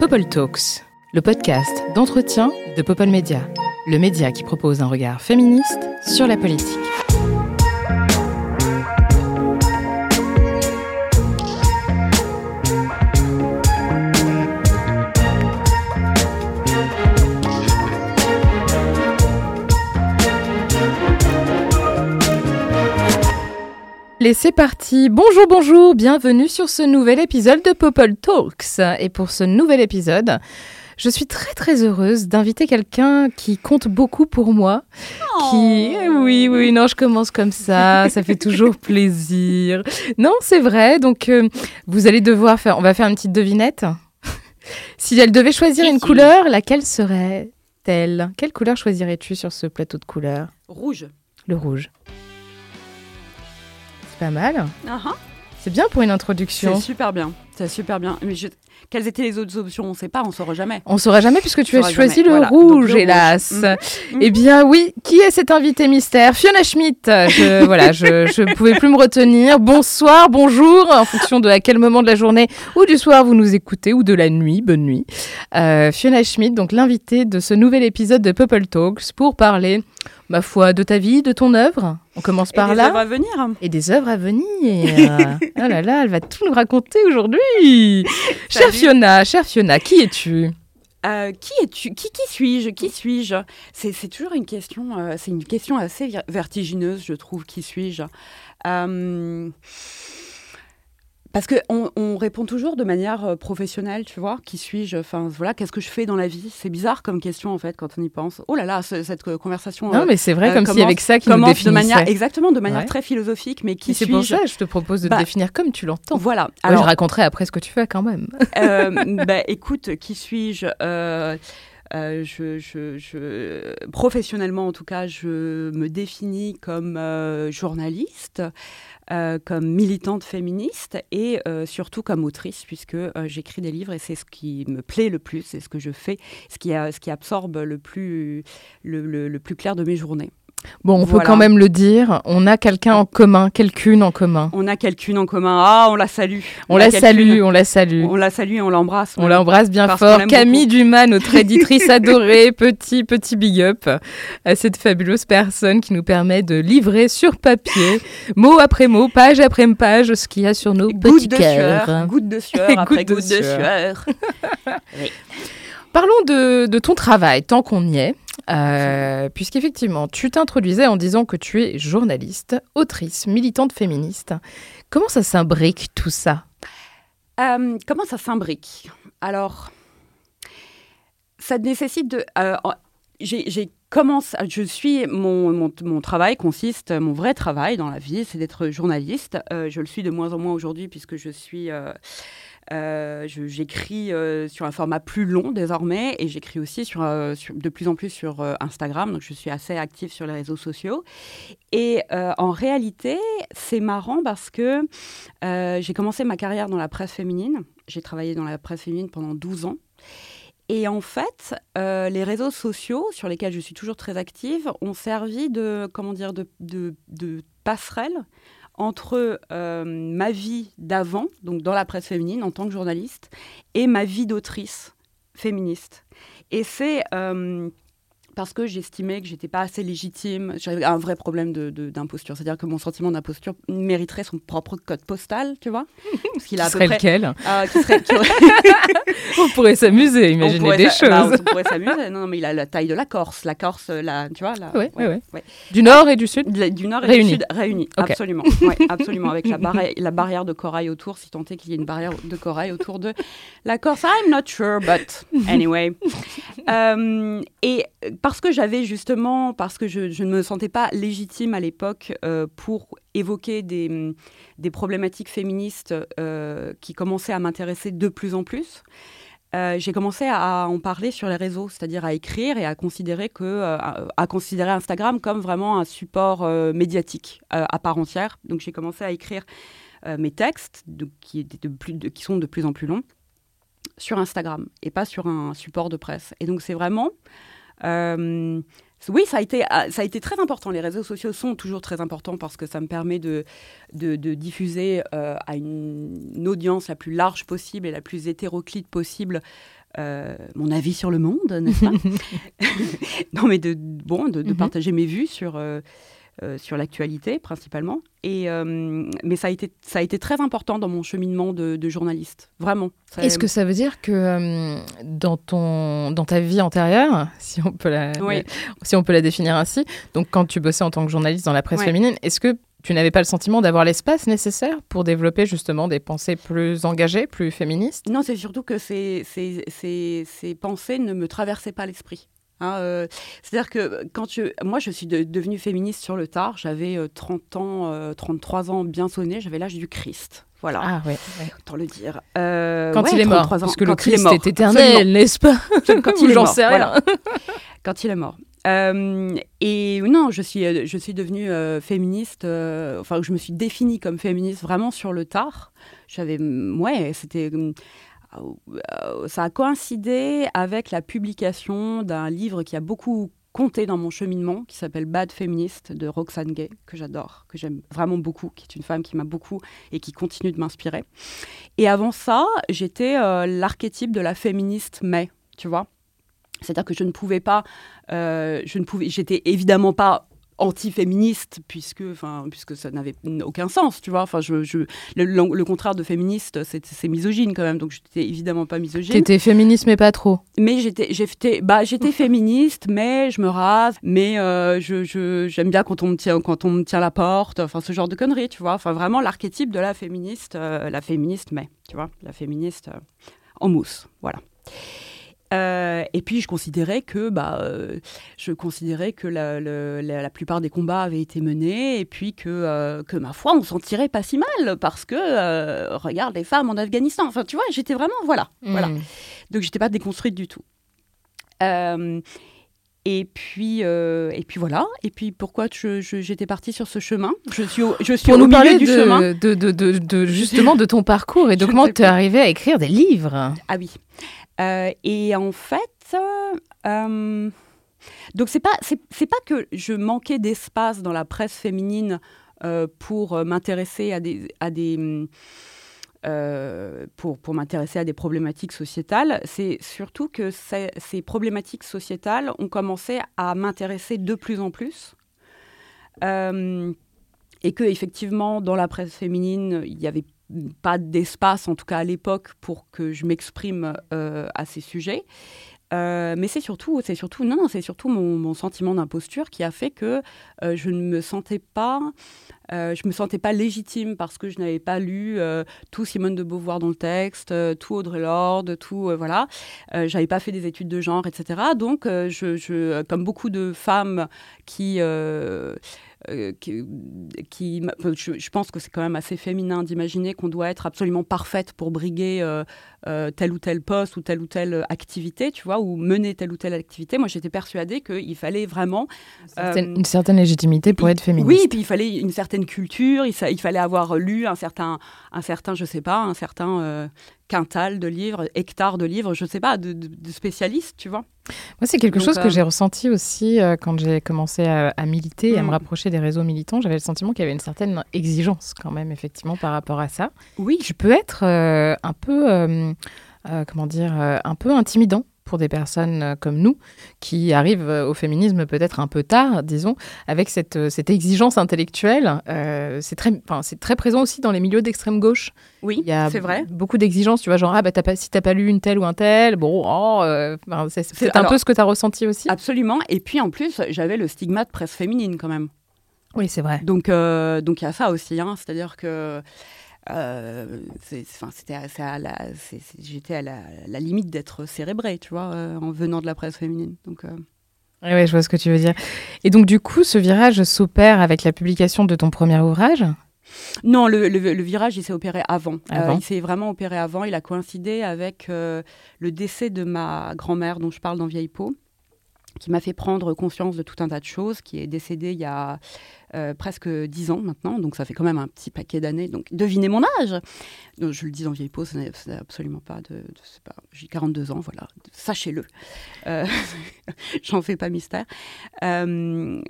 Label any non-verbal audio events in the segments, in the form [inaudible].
Popol Talks, le podcast d'entretien de Popol Media, le média qui propose un regard féministe sur la politique. Et c'est parti. Bonjour, bonjour. Bienvenue sur ce nouvel épisode de Popol Talks. Et pour ce nouvel épisode, je suis très très heureuse d'inviter quelqu'un qui compte beaucoup pour moi. Qui, Oh. oui, oui, non, je commence comme ça. ça fait toujours [laughs] plaisir. Non, c'est vrai. Donc, euh, vous allez devoir faire. On va faire une petite devinette. [laughs] si elle devait choisir une couleur, laquelle serait-elle? Quelle couleur choisirais-tu sur ce plateau de couleurs? Rouge. Le rouge. C'est pas mal. Ah ah. C'est bien pour une C'est introduction. super bien. Super bien. Mais je- Quelles étaient les autres options? On ne sait pas, on ne saura jamais. On saura jamais puisque tu On as choisi le Voilà. rouge, Donc, le rouge. hélas. Mhm. Eh bien oui, qui est cet invité mystère? Fiona Schmidt. Je, [laughs] voilà, je ne pouvais plus me retenir. Bonsoir, bonjour, en fonction de à quel moment de la journée ou du soir vous nous écoutez ou de la nuit. Bonne nuit. Euh, Fiona Schmidt, donc l'invitée de ce nouvel épisode de Purple Talks pour parler, ma foi, de ta vie, de ton œuvre. On commence Et par des là. œuvres à venir. Et des œuvres à venir. oh là là, elle va tout nous raconter aujourd'hui. Chère Salut. Fiona, chère Fiona, qui es-tu? Euh, qui es-tu? Qui, qui suis-je? Qui suis-je? C'est toujours une question. euh, c'est une question assez ver- vertigineuse, je trouve. Qui suis-je? Euh, Parce que on, on répond toujours de manière euh, professionnelle, tu vois. Qui suis-je? Enfin, voilà, qu'est-ce que je fais dans la vie? C'est bizarre comme question en fait quand on y pense. Oh là là, ce- cette euh, conversation. Non, euh, mais c'est vrai, euh, comme si commence- avec ça qui nous commence de définissait. manière exactement de manière Ouais. très philosophique, mais qui Et c'est pour suis-je? ça que je te propose de te Bah, définir comme tu l'entends. Voilà. Alors, je raconterai après ce que tu fais quand même. euh, bah, écoute, qui suis-je? Euh, euh, je, je- je- professionnellement, en tout cas, je me définis comme euh, journaliste, euh, comme militante féministe et surtout comme autrice, puisque j'écris des livres et c'est ce qui me plaît le plus, c'est ce que je fais, ce qui, ce qui absorbe le plus, le- le plus clair de mes journées. Bon, on peut Voilà. quand même le dire, on a quelqu'un en commun, quelqu'une en commun. On a quelqu'une en commun. Ah, on la salue. On la salue, on la salue. On la salue et on l'embrasse. On l'embrasse bien Parce fort. Camille beaucoup. Dumas, notre éditrice [laughs] adorée, petit, petit big up à cette fabuleuse personne qui nous permet de livrer sur papier, mot après mot, page après page, ce qu'il y a sur nos Goutte petits de cœurs. sueur, goutte de sueur [laughs] Goutte après de goutte de sueur. sueur. [laughs] Parlons de, de ton travail, tant qu'on y est, euh, puisqu'effectivement, tu t'introduisais en disant que tu es journaliste, autrice, militante féministe. Comment ça s'imbrique tout ça? Euh, comment ça s'imbrique? Alors, ça nécessite de. euh, j'ai commencé. Je suis. Mon, mon, mon travail consiste. Mon vrai travail dans la vie, c'est d'être journaliste. Je le suis de moins en moins aujourd'hui puisque je suis. J'écris euh, sur un format plus long désormais et j'écris aussi euh, de plus en plus sur euh, Instagram. Donc je suis assez active sur les réseaux sociaux. Et euh, en réalité, c'est marrant parce que euh, j'ai commencé ma carrière dans la presse féminine. J'ai travaillé dans la presse féminine pendant 12 ans. Et en fait, euh, les réseaux sociaux, sur lesquels je suis toujours très active, ont servi de, comment dire, de passerelle entre euh, ma vie d'avant, donc dans la presse féminine en tant que journaliste, et ma vie d'autrice féministe. Et c'est euh, parce que j'estimais que j'étais pas assez légitime, j'avais un vrai problème de- de- d'imposture, c'est-à-dire que mon sentiment d'imposture mériterait son propre code postal, tu vois, [laughs] parce qu'il a Qui serait près, lequel euh, qui serait, qui aurait- [laughs] On pourrait s'amuser, imaginer pourrait des bah, choses. on pourrait s'amuser. Non, non, mais il a la taille de la Corse. La Corse, la, tu vois, la, Ouais, ouais, ouais. ouais. Du nord et du sud la- Du nord et Réunis. du sud réunis. Absolument. [laughs] Ouais, absolument. Avec la, barri- la barrière de corail autour, si tant est qu'il y ait une barrière de corail autour de la Corse. I'm not sure, but anyway. Euh, et parce que j'avais justement, parce que je, ne me sentais pas légitime à l'époque euh, pour évoquer des, des problématiques féministes euh, qui commençaient à m'intéresser de plus en plus. euh, j'ai commencé à en parler sur les réseaux, c'est-à-dire à écrire et à considérer que, considérer Instagram comme vraiment un support médiatique à part entière. Donc j'ai commencé à écrire mes textes, qui, qui sont de plus en plus longs, sur Instagram et pas sur un support de presse. Et donc c'est vraiment oui, ça a, été, ça a été très important. Les réseaux sociaux sont toujours très importants parce que ça me permet de, de, diffuser à une, audience la plus large possible et la plus hétéroclite possible mon avis sur le monde, n'est-ce pas [laughs] [laughs] Non, mais de, bon, de, mm-hmm. partager mes vues sur, euh, sur l'actualité principalement. Et, euh, mais ça a, été, ça a été très important dans mon cheminement de, journaliste, vraiment. Est-ce que ça veut dire que euh, dans, ton, dans ta vie antérieure, [laughs] si on, peut la, si on peut la définir ainsi, donc quand tu bossais en tant que journaliste dans la presse féminine, est-ce que tu n'avais pas le sentiment d'avoir l'espace nécessaire pour développer justement des pensées plus engagées, plus féministes? Non, c'est surtout que ces, ces, ces pensées ne me traversaient pas l'esprit. Hein, euh, c'est-à-dire que quand je, moi, je suis devenue féministe sur le tard. J'avais 30 euh, ans, 33 euh, ans bien sonné. J'avais l'âge du Christ. Voilà. Ah ouais. Autant le dire. quand il est mort. Parce que le Christ est, éternel, n'est-ce pas Quand il est mort. Voilà. quand il est mort. et non, je suis, je suis devenue féministe, enfin, je me suis définie comme féministe vraiment sur le tard. J'avais, ouais, c'était euh, ça a coïncidé avec la publication d'un livre qui a beaucoup compté dans mon cheminement, qui s'appelle Bad Feminist de Roxane Gay, que j'adore, que j'aime vraiment beaucoup, qui est une femme qui m'a beaucoup et qui continue de m'inspirer. Et avant ça, j'étais euh, l'archétype de la féministe mais, tu vois. C'est-à-dire que je ne pouvais pas, euh, je ne pouvais, j'étais évidemment pas anti-féministe puisque, enfin, puisque ça n'avait aucun sens, tu vois. Enfin, je, je le, contraire de féministe, c'est misogyne quand même, donc j'étais évidemment pas misogyne. T'étais féministe mais pas trop. Mais j'étais, j'étais, bah, j'étais [laughs] féministe, mais je me rase, mais euh, je, j'aime bien quand on me tient, quand on me tient la porte, enfin ce genre de conneries, tu vois. Enfin vraiment l'archétype de la féministe, euh, la féministe mais, tu vois, la féministe euh, en mousse, voilà. Euh, et puis je considérais que, bah, euh, je considérais que la, la, plupart des combats avaient été menés et puis que, euh, que ma foi, on s'en tirait pas si mal parce que regarde les femmes en Afghanistan. Enfin, tu vois, j'étais vraiment voilà, voilà. Hmm. Donc j'étais pas déconstruite du tout. Et puis, et puis voilà. Et puis pourquoi j'étais partie sur ce chemin? Je suis, je suis Pour nous parler du de, chemin. De, de, de, justement de ton parcours et [laughs] de comment tu es arrivée à écrire des livres? Ah oui. Euh, et en fait, euh, donc c'est pas c'est pas que je manquais d'espace dans la presse féminine euh, pour m'intéresser à des à des pour, pour m'intéresser à des problématiques sociétales, c'est surtout que ces, problématiques sociétales ont commencé à m'intéresser de plus en plus. et que effectivement, dans la presse féminine, il y avait pas d'espace, en tout cas à l'époque, pour que je m'exprime euh, à ces sujets. Euh, mais c'est surtout, c'est surtout, non, non, c'est surtout mon, sentiment d'imposture qui a fait que euh, je ne me sentais pas, je me sentais pas légitime parce que je n'avais pas lu tout Simone de Beauvoir dans le texte, tout Audre Lorde, tout, voilà. J'avais pas fait des études de genre, etc. Donc, je, comme beaucoup de femmes qui euh, qui, je, pense que c'est quand même assez féminin d'imaginer qu'on doit être absolument parfaite pour briguer euh, euh, tel ou tel poste ou telle ou telle activité, tu vois, ou mener telle ou telle activité. Moi, j'étais persuadée qu'il fallait vraiment... Une certaine, légitimité pour être féministe. Oui, puis il fallait une certaine culture, il, il, fallait avoir lu un certain, un certain je sais pas, un certain quintal de livres, hectares de livres, je ne sais pas, de, spécialistes, tu vois. Moi, c'est quelque chose que euh, j'ai ressenti aussi euh, quand j'ai commencé à, militer et à me mm. rapprocher des réseaux militants. J'avais le sentiment qu'il y avait une certaine exigence quand même, effectivement, par rapport à ça. Oui. Je peux être euh, un peu, comment dire, un peu intimidant pour des personnes euh, comme nous qui arrivent euh, au féminisme peut-être un peu tard, disons, avec cette, euh, cette exigence intellectuelle. c'est très, très présent aussi dans les milieux d'extrême gauche. Oui, c'est vrai. Beaucoup d'exigences, tu vois, genre, ah, bah, pas, si t'as pas lu une telle ou un tel, bon, oh, c'est un peu ce que tu as ressenti aussi. Absolument. Et puis en plus, j'avais le stigmate presse féminine quand même. Oui, c'est vrai. Donc, donc il y a ça aussi, hein. c'est-à-dire que euh, j'étais à la, limite d'être cérébrée, tu vois, euh, en venant de la presse féminine. Donc, euh. Oui, je vois ce que tu veux dire. Et donc, du coup, ce virage s'opère avec la publication de ton premier ouvrage? Non, le, virage, il s'est opéré avant. il s'est vraiment opéré avant. Il a coïncidé avec le décès de ma grand-mère, dont je parle dans Vieille Peau. qui m'a fait prendre conscience de tout un tas de choses, qui est décédé il y a euh, presque dix ans maintenant, donc ça fait quand même un petit paquet d'années. Donc devinez mon âge Je le dis en vieille peau, ce n'est absolument pas de... pas, J'ai 42 ans, voilà, sachez-le. Euh, [laughs] J'en fais pas mystère. Euh,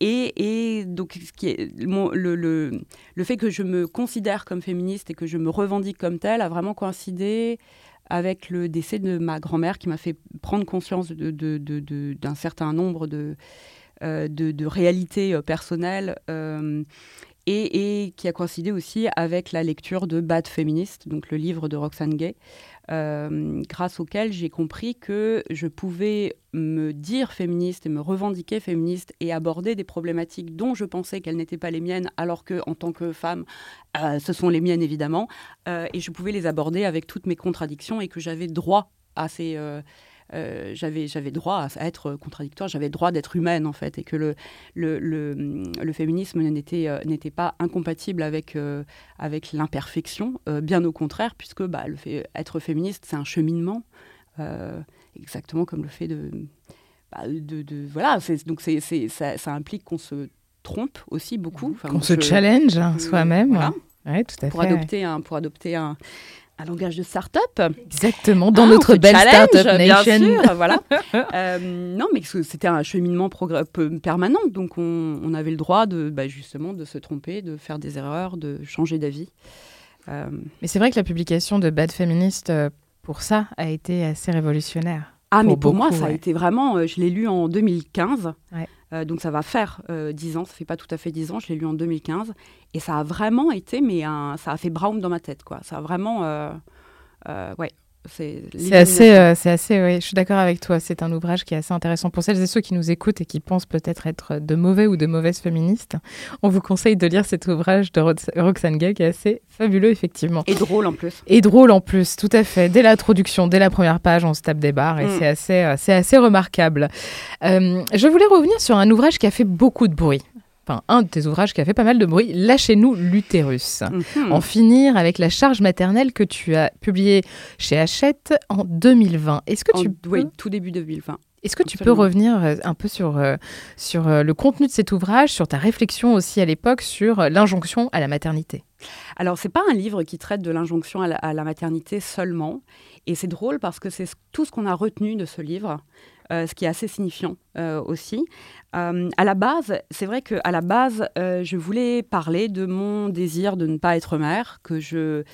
et, et, donc, ce qui est, le, le, le, fait que je me considère comme féministe et que je me revendique comme telle a vraiment coïncidé avec le décès de ma grand-mère qui m'a fait prendre conscience d'un de, de, de, certain nombre de, euh, de, réalités euh, personnelles euh, et, qui a coïncidé aussi avec la lecture de Bad Feminist, donc le livre de Roxane Gay, grâce auquel j'ai compris que je pouvais me dire féministe et me revendiquer féministe et aborder des problématiques dont je pensais qu'elles n'étaient pas les miennes, alors que en tant que femme, ce sont les miennes évidemment, et je pouvais les aborder avec toutes mes contradictions et que j'avais droit à ces euh, j'avais j'avais droit à, être contradictoire, j'avais droit d'être humaine en fait, et que le le, le, féminisme n'était euh, n'était pas incompatible avec euh, avec l'imperfection, bien au contraire, puisque bah, le fait être féministe c'est un cheminement, exactement comme le fait de bah, de, de, voilà, donc c'est, ça, ça, implique qu'on se trompe aussi beaucoup. Enfin, qu'on se challenge hein, soi-même. Voilà. Ouais, tout à pour fait. Adopter un, pour adopter un, un langage de start-up. Exactement, dans ah, notre belle start-up nation. Bien sûr, voilà. [laughs] euh, non, mais c'était un cheminement permanent, donc on, on, avait le droit de, bah, justement de se tromper, de faire des erreurs, de changer d'avis. Euh... Mais c'est vrai que la publication de Bad Feminist, euh, pour ça, a été assez révolutionnaire. Ah, mais pour moi, ça a été vraiment. Euh, je l'ai lu en 2015. Ouais. Euh, donc ça va faire euh, 10 ans, ça fait pas tout à fait 10 ans, je l'ai lu en 2015. Et ça a vraiment été, mais ça a fait Brown dans ma tête. Quoi. Ça a vraiment... Euh, euh ouais, c'est assez, euh, c'est assez, oui, je suis d'accord avec toi. C'est un ouvrage qui est assez intéressant pour celles et ceux qui nous écoutent et qui pensent peut-être être de mauvais ou de mauvaises féministes. On vous conseille de lire cet ouvrage de Roxane Gay qui est assez fabuleux, effectivement. Et drôle en plus. Et drôle en plus, tout à fait. Dès l'introduction, dès la première page, on se tape des barres et mm. c'est assez, euh, assez remarquable. Euh, je voulais revenir sur un ouvrage qui a fait beaucoup de bruit un de tes ouvrages qui a fait pas mal de bruit, Lâchez-nous l'utérus. Mhm. En finir avec la charge maternelle que tu as publié chez Hachette en 2020. Est-ce que tu Oui, tout début 2020. Est-ce que tu peux revenir euh, un peu sur, euh, sur euh, le contenu de cet ouvrage, sur ta réflexion aussi à l'époque sur l'injonction à la maternité? Alors, c'est pas un livre qui traite de l'injonction à, à, la maternité seulement. Et c'est drôle parce que c'est tout ce qu'on a retenu de ce livre. Euh, ce qui est assez signifiant euh, aussi. Euh, à la base, c'est vrai qu'à la base, je voulais parler de mon désir de ne pas être mère, que je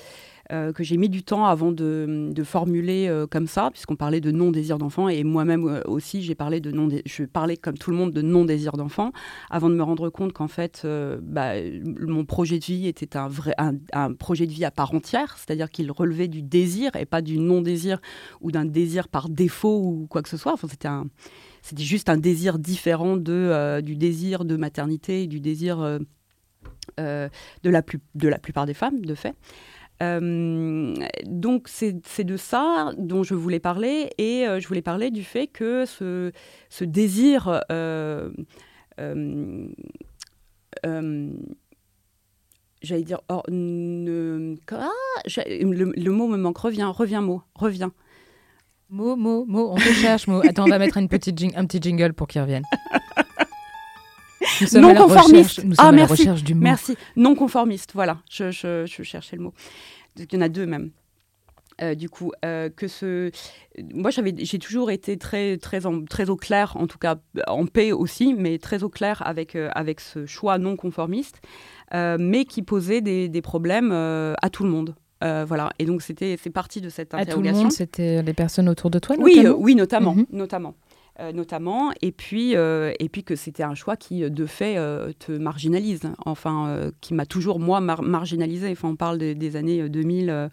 que j'ai mis du temps avant de, formuler euh, comme ça, puisqu'on parlait de non-désir d'enfant, et moi-même euh, aussi, j'ai parlé de non je parlais comme tout le monde de non-désir d'enfant, avant de me rendre compte qu'en fait, bah, mon projet de vie était un, vrai, un, projet de vie à part entière, c'est-à-dire qu'il relevait du désir et pas du non-désir ou d'un désir par défaut ou quoi que ce soit. Enfin, c'était un c'était juste un désir différent de, du désir de maternité et du désir de, la plus, de la plupart des femmes, de fait. Euh, donc c'est de ça dont je voulais parler et euh, je voulais parler du fait que ce, ce désir euh, j'allais dire ne, ah, le, mot me manque. Reviens reviens mot reviens. Mot mot mot on te cherche mot attends on va mettre une petite un petit jingle pour qu'il revienne [laughs] non conformiste. ah, merci. du mot. Merci. Non conformiste, voilà. Je, je, je cherchais le mot. Il y en a deux même. Euh, du coup, euh, que ce, moi j'avais, j'ai toujours été très très très au clair, en tout cas en paix aussi, mais très au clair avec euh, avec ce choix non conformiste, mais qui posait des, des problèmes à tout le monde. voilà, et donc c'était c'est parti de cette interrogation. À tout le monde, c'était les personnes autour de toi, Oui, oui, notamment, mhm. notamment. Euh, notamment, et puis, euh, et puis que c'était un choix qui, de fait, euh, te marginalise, enfin, qui m'a toujours, moi, marginalisé. Enfin, on parle des années 2000.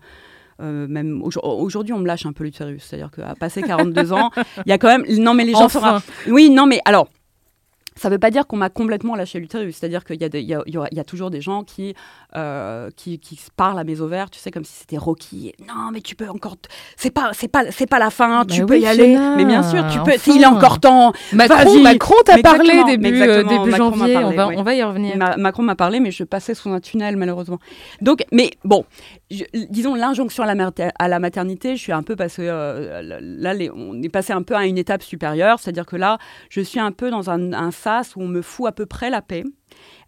même aujourd'hui, on me lâche un peu l'utérus, c'est-à-dire qu'à passer 42 ans, il y a quand même. Non, mais les gens enfin. Oui, non, mais alors, ça ne veut pas dire qu'on m'a complètement lâché l'utérus, c'est-à-dire qu'il y, y, y, a toujours des gens qui, euh, qui, qui, parlent à mes ovaires, tu sais, comme si c'était Rocky. Non, mais tu peux encore. C'est pas, c'est pas, c'est pas la fin. tu peux y aller. Mais bien sûr, tu peux. Il est encore temps. Macron, Macron t'a parlé début, euh, début janvier. on, va, on va y revenir. Macron m'a parlé, mais je passais sous un tunnel malheureusement. Donc, mais bon, disons l'injonction à, la maternité, je suis un peu passé, là, on est passé un peu à une étape supérieure, c'est-à-dire que là, je suis un peu dans un, sas où on me fout à peu près la paix.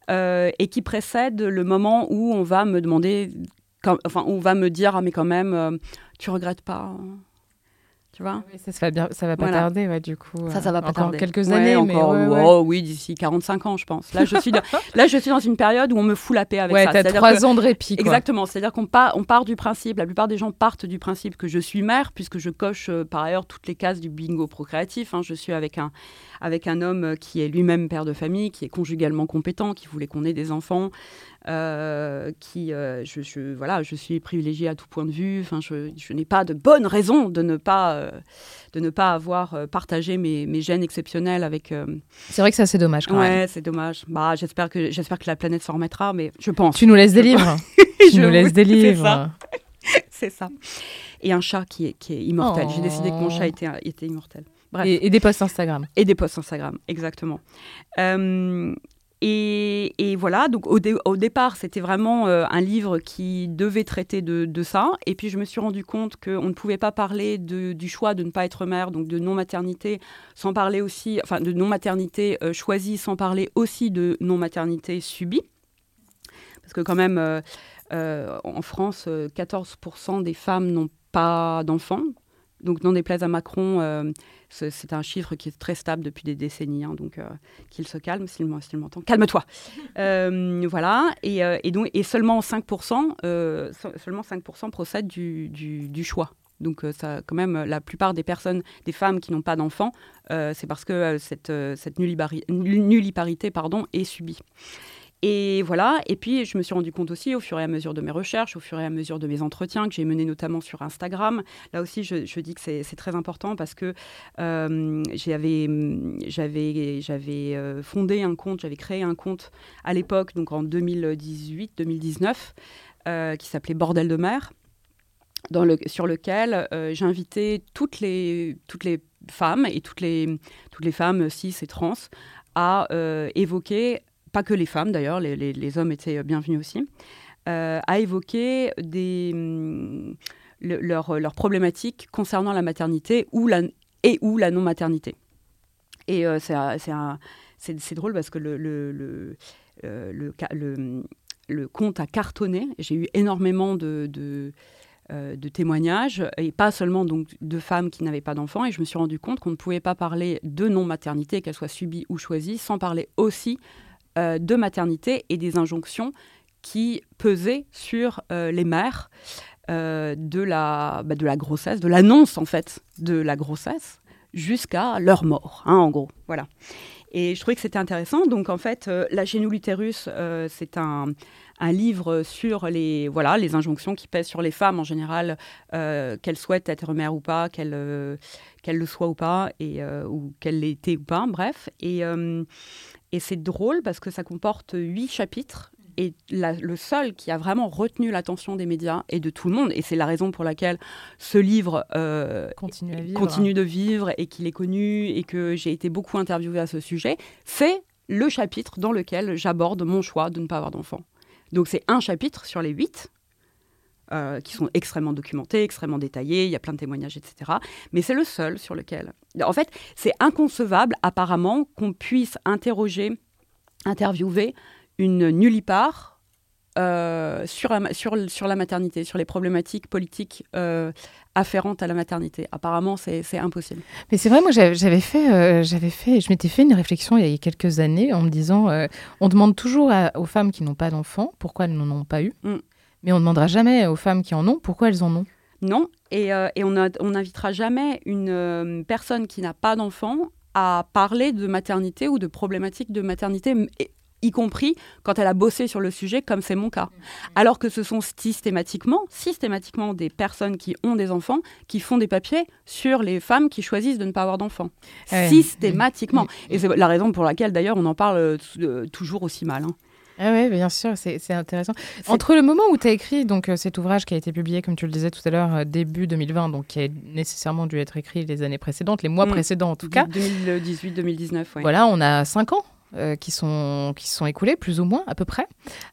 et qui précède le moment où on va me demander, enfin, on va me dire, ah mais quand même, tu regrettes pas hein? Tu vois ça, ça va bien, ça va pas tarder, ouais, du coup. Ça, ça va pas encore tarder. quelques années, encore, oh, oui, d'ici 45 ans, je pense. Là, je suis, là, je suis dans une période où on me fout la paix avec ça. Ouais, t'as trois ans de répit. Quoi. Exactement. C'est-à-dire qu'on part, on part du principe, la plupart des gens partent du principe que je suis mère, puisque je coche euh, par ailleurs toutes les cases du bingo procréatif. Hein. Je suis avec un, avec un homme qui est lui-même père de famille, qui est conjugalement compétent, qui voulait qu'on ait des enfants. Euh, qui, euh, je, voilà, je suis privilégiée à tout point de vue. Enfin, je, je n'ai pas de bonne raison de ne pas, euh, de ne pas avoir partagé mes, mes gènes exceptionnels avec. C'est vrai que ça, c'est dommage. Quand ouais, c'est dommage. Bah, j'espère que j'espère que la planète s'en remettra, mais je pense. Tu nous laisses des livres. [laughs] tu nous laisses des livres. [laughs] C'est ça. Et un chat qui est, qui est immortel. J'ai décidé que mon chat oh. était, était immortel. Bref. Et, et, des posts Instagram. Et des posts Instagram, exactement. Euh, et, voilà, donc au, départ, c'était vraiment euh, un livre qui devait traiter de, ça. Et puis je me suis rendu compte qu'on ne pouvait pas parler du choix de ne pas être mère, donc de non-maternité, sans parler aussi, enfin de non-maternité euh, choisie, sans parler aussi de non-maternité subie. Parce que quand même, euh, en France, 14% des femmes n'ont pas d'enfants. Donc, non déplaise à Macron, c'est un chiffre qui est très stable depuis des décennies, hein, donc euh, qu'il se calme s'il m'entend. Calme-toi. [laughs] Euh, voilà, et, euh, et, donc, et seulement 5%, seulement 5 procèdent du, du, choix. Donc, ça, quand même, la plupart des personnes, des femmes qui n'ont pas d'enfants, c'est parce que cette, cette nulliparité pardon, est subie. Et voilà, et puis je me suis rendu compte aussi au fur et à mesure de mes recherches, au fur et à mesure de mes entretiens que j'ai menés notamment sur Instagram. Là aussi, je, dis que c'est très important parce que euh, j'avais euh, fondé un compte, j'avais créé un compte à l'époque, donc en 2018-2019, euh, qui s'appelait Bordel de mer. Sur lequel j'invitais toutes les, femmes et toutes les femmes cis et trans à évoquer pas que les femmes d'ailleurs, les, hommes étaient bienvenus aussi, euh, à évoquer des, mm, leurs problématiques concernant la maternité ou la, et ou la non-maternité. Et euh, c'est drôle parce que le, le, le, euh, le, le compte a cartonné. J'ai eu énormément de, de, de, témoignages, et pas seulement donc, de femmes qui n'avaient pas d'enfants. Et je me suis rendu compte qu'on ne pouvait pas parler de non-maternité, qu'elle soit subie ou choisie, sans parler aussi euh, de maternité et des injonctions qui pesaient sur euh, les mères euh, de, la, bah, de la grossesse, de l'annonce en fait de la grossesse jusqu'à leur mort, hein, en gros. Voilà. Et je trouvais que c'était intéressant. Donc en fait, La génule utérus, c'est un, un, livre sur les, voilà, les injonctions qui pèsent sur les femmes en général, qu'elles souhaitent être mères ou pas, qu'elles qu'elles le soient ou pas, et, ou qu'elles l'étaient ou pas, bref. Et, et c'est drôle parce que ça comporte huit chapitres. Et le seul qui a vraiment retenu l'attention des médias et de tout le monde, et c'est la raison pour laquelle ce livre euh, continue, de vivre et qu'il est connu et que j'ai été beaucoup interviewée à ce sujet, c'est le chapitre dans lequel j'aborde mon choix de ne pas avoir d'enfant. Donc c'est un chapitre sur les huit, euh, qui sont extrêmement documentés, extrêmement détaillés, il y a plein de témoignages, etc. Mais c'est le seul sur lequel... En fait, c'est inconcevable apparemment qu'on puisse interroger, interviewer une nullipare euh, sur, la, sur, sur, la maternité, sur les problématiques politiques euh, afférentes à la maternité. Apparemment, c'est impossible. Mais c'est vrai, moi, j'avais fait, j'avais fait, je m'étais fait une réflexion il y a quelques années en me disant, on demande toujours aux femmes qui n'ont pas d'enfants pourquoi elles n'en ont pas eu? Mm. Mais on ne demandera jamais aux femmes qui en ont pourquoi elles en ont. Non, et, euh, et on n'invitera jamais une euh, personne qui n'a pas d'enfant à parler de maternité ou de problématiques de maternité, y compris quand elle a bossé sur le sujet, comme c'est mon cas. Alors que ce sont systématiquement, systématiquement des personnes qui ont des enfants qui font des papiers sur les femmes qui choisissent de ne pas avoir d'enfants. Systématiquement. Et c'est la raison pour laquelle, d'ailleurs, on en parle euh, toujours aussi mal. Hein. Ah oui, bien sûr, c'est intéressant. Entre le moment où tu as écrit donc, euh, cet ouvrage qui a été publié, comme tu le disais tout à l'heure, euh, début 2020, donc qui a nécessairement dû être écrit les années précédentes, les mois mm. précédents en tout cas. 2018-2019, oui. Voilà, on a 5 ans qui, sont, qui sont écoulés, plus ou moins, à peu près.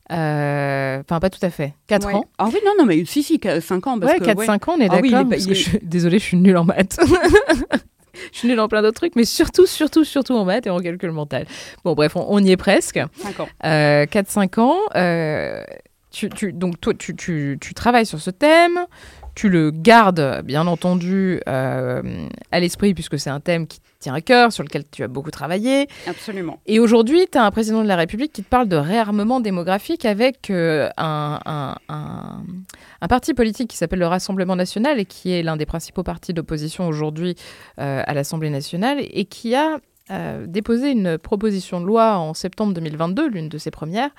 Enfin, pas tout à fait. 4 ans. Ah oui, non, non, mais si, si, 5 ans. Parce 4-5 ans, on est ah d'accord. Oui, Désolée, je suis nulle en maths. [laughs] je suis nulle en plein d'autres trucs, mais surtout, surtout, surtout en maths et en calcul mental. Bon, bref, on, y est presque. 5 ans. 4-5 ans. Tu, tu, donc, toi, tu, tu, travailles sur ce thème, tu le gardes, bien entendu, euh, à l'esprit, puisque c'est un thème qui te tient à cœur, sur lequel tu as beaucoup travaillé. Absolument. Et aujourd'hui, tu as un président de la République qui te parle de réarmement démographique avec euh, un, un, parti politique qui s'appelle le Rassemblement national et qui est l'un des principaux partis d'opposition aujourd'hui euh, à l'Assemblée nationale et qui a déposé une proposition de loi en septembre 2022, l'une de ses premières,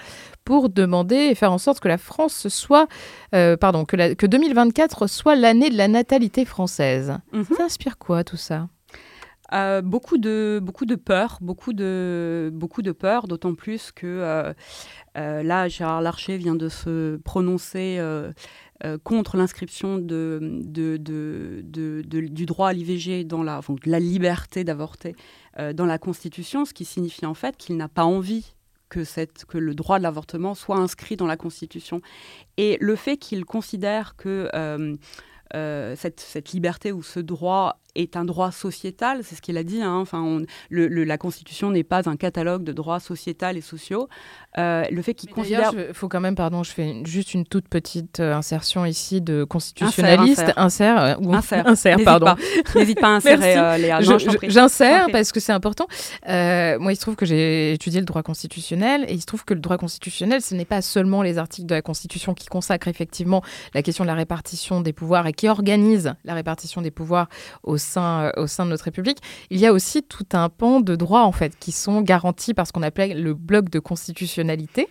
pour demander et faire en sorte que la France soit, euh, pardon, que, que 2024 soit l'année de la natalité française. Mhm. Ça inspire quoi tout ça? Euh, beaucoup de beaucoup de peur, beaucoup de beaucoup de peur, d'autant plus que euh, là Gérard Larcher vient de se prononcer contre l'inscription du droit à l'IVG dans la, liberté d'avorter dans la Constitution, ce qui signifie en fait qu'il n'a pas envie que, le droit de l'avortement soit inscrit dans la Constitution. Et le fait qu'il considère que euh, euh, cette, liberté ou ce droit est un droit sociétal, c'est ce qu'il a dit. Hein. Enfin, le, la Constitution n'est pas un catalogue de droits sociétals et sociaux. Euh, le fait qu'il considère. Il faut quand même, pardon, je fais juste une toute petite euh, insertion ici de constitutionnaliste. Insère, insère. ou... insère. [laughs] pardon. N'hésite pas à [laughs] insérer, euh, Léa. J'insère parce que c'est important. moi, il se trouve que j'ai étudié le droit constitutionnel et il se trouve que le droit constitutionnel, ce n'est pas seulement les articles de la Constitution qui consacrent effectivement la question de la répartition des pouvoirs et qui organisent la répartition des pouvoirs au sein, au sein de notre République. Il y a aussi tout un pan de droits, en fait, qui sont garantis par ce qu'on appelle le bloc de constitutionnalité.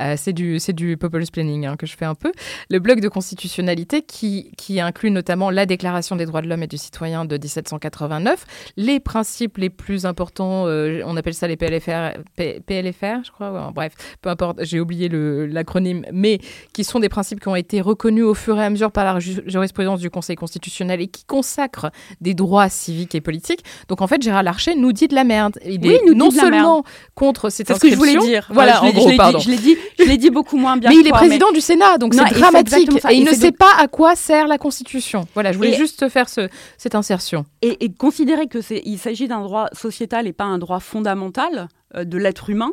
Euh, c'est du, du populist planning hein, que je fais un peu. Le bloc de constitutionnalité qui, qui inclut notamment la Déclaration des droits de l'homme et du citoyen de 1789, les principes les plus importants, euh, on appelle ça les PLFR, PLFR je crois, bref, peu importe, j'ai oublié l'acronyme, mais qui sont des principes qui ont été reconnus au fur et à mesure par la jurisprudence du Conseil constitutionnel et qui consacrent des droits civiques et politiques. Donc en fait, Gérard Larcher nous dit de la merde. Il est non seulement contre cette inscription. C'est ce que je voulais dire. Voilà, en gros, pardon. je l'ai dit, je l'ai dit beaucoup moins bien. Mais il est président du Sénat, donc c'est dramatique. Et, il ne sait pas à quoi sert la Constitution. Voilà, je voulais juste faire ce, cette insertion. Et, considérer que c'est, il s'agit d'un droit sociétal et pas un droit fondamental euh, de l'être humain.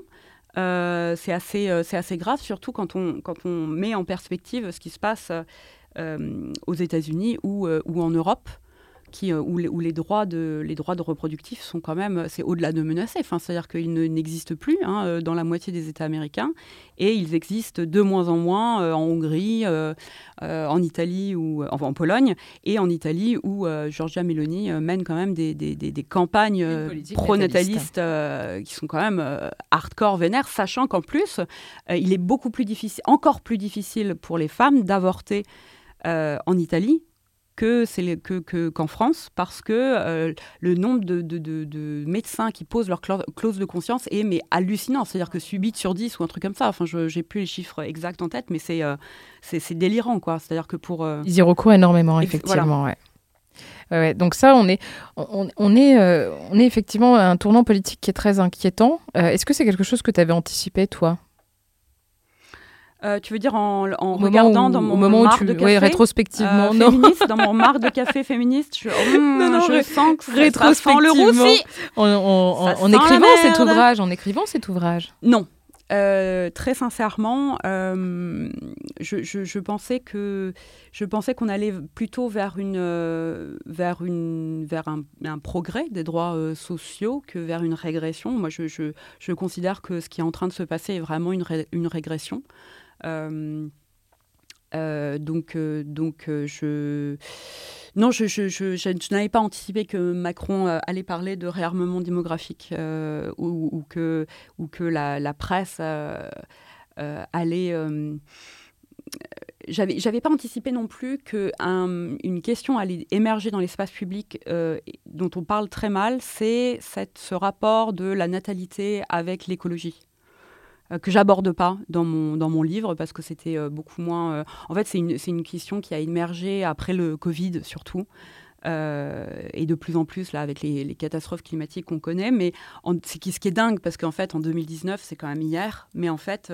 Euh, c'est assez, euh, c'est assez grave, surtout quand on, quand on met en perspective ce qui se passe aux États-Unis ou, ou en Europe qui, euh, où, les, droits de, les droits de reproductifs sont quand même, c'est au-delà de menacés. Enfin, C'est-à-dire qu'ils n'existent plus hein, euh, dans la moitié des États américains et ils existent de moins en moins euh, en Hongrie, en Italie ou enfin, en Pologne et en Italie où Giorgia Meloni mène quand même des, des, des, campagnes pronatalistes qui sont quand même hardcore, vénères, sachant qu'en plus, il est beaucoup plus difficile, encore plus difficile pour les femmes d'avorter en Italie que c'est que qu'en France parce que euh, le nombre de, de, de, médecins qui posent leur clause de conscience est mais hallucinant. C'est-à-dire que 8 sur 10 ou un truc comme ça. Enfin je j'ai plus les chiffres exacts en tête mais c'est euh, c'est délirant quoi. C'est-à-dire que pour euh... ils y recourent énormément effectivement ouais. Ouais, donc ça, on est, on, on est, euh, on est effectivement à un tournant politique qui est très inquiétant. Est-ce que c'est quelque chose que tu avais anticipé, toi? Euh, tu veux dire en, en regardant dans mon au moment où tu, de café, rétrospectivement, euh, non. Féministe, dans mon marc de [laughs] café féministe, je, non, non, je sens que rétrospectivement, le roussi. En, en, en écrivant cet ouvrage, en écrivant cet ouvrage. Non, euh, très sincèrement, euh, je, je, je, pensais que je pensais qu'on allait plutôt vers une euh, vers une vers un, un, progrès des droits sociaux que vers une régression. Moi, je, je, considère que ce qui est en train de se passer est vraiment une, ré, une régression. Euh, euh, donc, euh, je. Non, je, n'avais pas anticipé que Macron allait parler de réarmement démographique ou, que, la, presse allait. j'avais, j'avais pas anticipé non plus que une question allait émerger dans l'espace public dont on parle très mal, c'est cette, ce rapport de la natalité avec l'écologie. Euh, que j'aborde pas dans mon, dans mon livre parce que c'était euh, beaucoup moins. Euh, en fait, c'est une, une, question qui a émergé après le Covid surtout. et de plus en plus là avec les, catastrophes climatiques qu'on connaît. Mais ce qui est dingue, parce qu'en fait, en 2019, c'est quand même hier, mais en fait,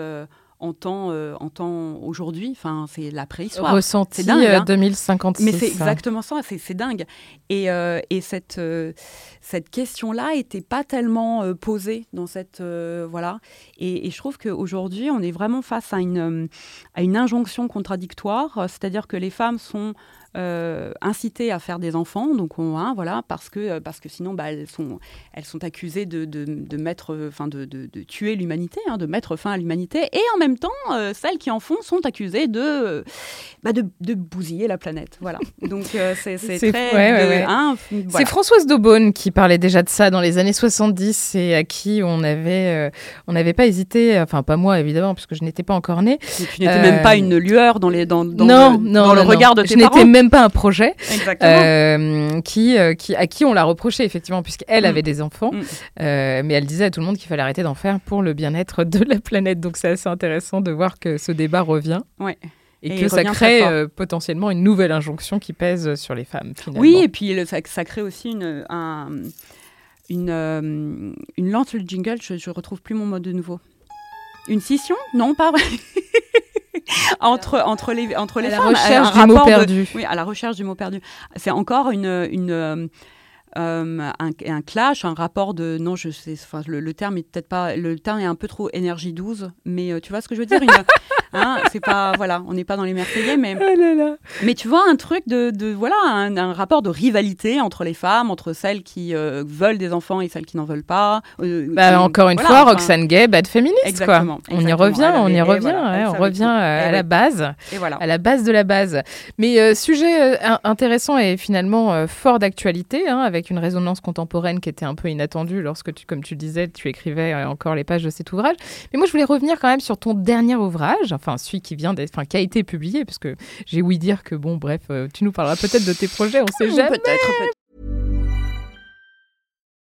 temps, euh, en temps aujourd'hui. Enfin, c'est la préhistoire. Ressenti dingue, hein 2056. Mais c'est exactement ça, c'est dingue. Et, euh, et cette, euh, cette question-là n'était pas tellement posée dans cette... voilà. Et, et, je trouve qu'aujourd'hui, on est vraiment face à une, à une injonction contradictoire, c'est-à-dire que les femmes sont euh, inciter à faire des enfants, donc on, hein, voilà, parce que euh, parce que sinon, bah, elles sont elles sont accusées de, de, de mettre, enfin de, de, tuer l'humanité, hein, de mettre fin à l'humanité, et en même temps, euh, celles qui en font sont accusées de bah, de, bousiller la planète, voilà. [laughs] Donc c'est très hein, c'est Françoise Daubonne qui parlait déjà de ça dans les années 70 et à qui on avait on n'avait pas hésité, enfin pas moi évidemment puisque je n'étais pas encore née. tu n'étais même pas une lueur dans les dans, dans le, dans le regard de tes je parents pas un projet euh, qui, euh, qui, à qui on l'a reproché, effectivement, puisqu'elle mm. avait des enfants. Mm. Euh, mais elle disait à tout le monde qu'il fallait arrêter d'en faire pour le bien-être de la planète. Donc c'est assez intéressant de voir que ce débat revient. Ouais. Et, que ça crée potentiellement une nouvelle injonction qui pèse sur les femmes, finalement. Oui, et puis ça, ça, crée aussi une, un, une, une lente le jingle. Je, je retrouve plus mon mot de nouveau. Une scission? Non, pas vrai. [laughs] [laughs] entre, entre les, entre les à La recherche du mot perdu. oui, à la recherche du mot perdu. C'est encore une, une, euh, un, un, clash, un rapport de non, je sais, enfin le, le, terme est peut-être pas, le terme est un peu trop énergie 12, mais euh, tu vois ce que je veux dire une, [laughs] hein, C'est pas voilà, on n'est pas dans les Marseillais, mais oh mais tu vois un truc de, de voilà un, un, rapport de rivalité entre les femmes, entre celles qui euh, veulent des enfants et celles qui n'en veulent pas. Bah, encore une fois, Roxane Gay, bad féministe exactement, quoi. On y revient, on y revient, on revient à la base, et voilà. à la base de la base. Mais sujet intéressant et finalement fort d'actualité hein, avec une résonance contemporaine qui était un peu inattendue lorsque, tu, comme tu le disais, tu écrivais euh, encore les pages de cet ouvrage. Mais moi, je voulais revenir quand même sur ton dernier ouvrage, enfin celui qui vient d'être, enfin qui a été publié, parce que j'ai ouï dire que bon, bref, euh, tu nous parleras peut-être de tes projets, on sait [laughs] jamais. Peut-être.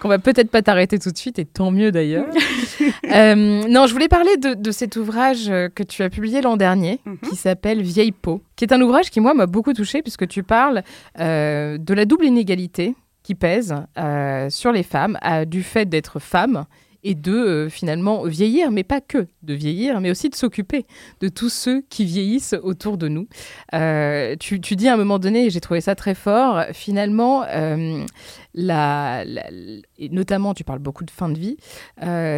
Qu'on va peut-être pas t'arrêter tout de suite, et tant mieux d'ailleurs. [laughs] euh, non, je voulais parler de, de, cet ouvrage euh, que tu as publié l'an dernier, mm -hmm. qui s'appelle Vieille peau, qui est un ouvrage qui, moi, m'a beaucoup touché, puisque tu parles euh, de la double inégalité qui pèse euh, sur les femmes, du fait d'être femme et de euh, finalement vieillir, mais pas que de vieillir, mais aussi de s'occuper de tous ceux qui vieillissent autour de nous. Euh, tu, tu, dis à un moment donné, et j'ai trouvé ça très fort, finalement, euh, la, la, et notamment, tu parles beaucoup de fin de vie,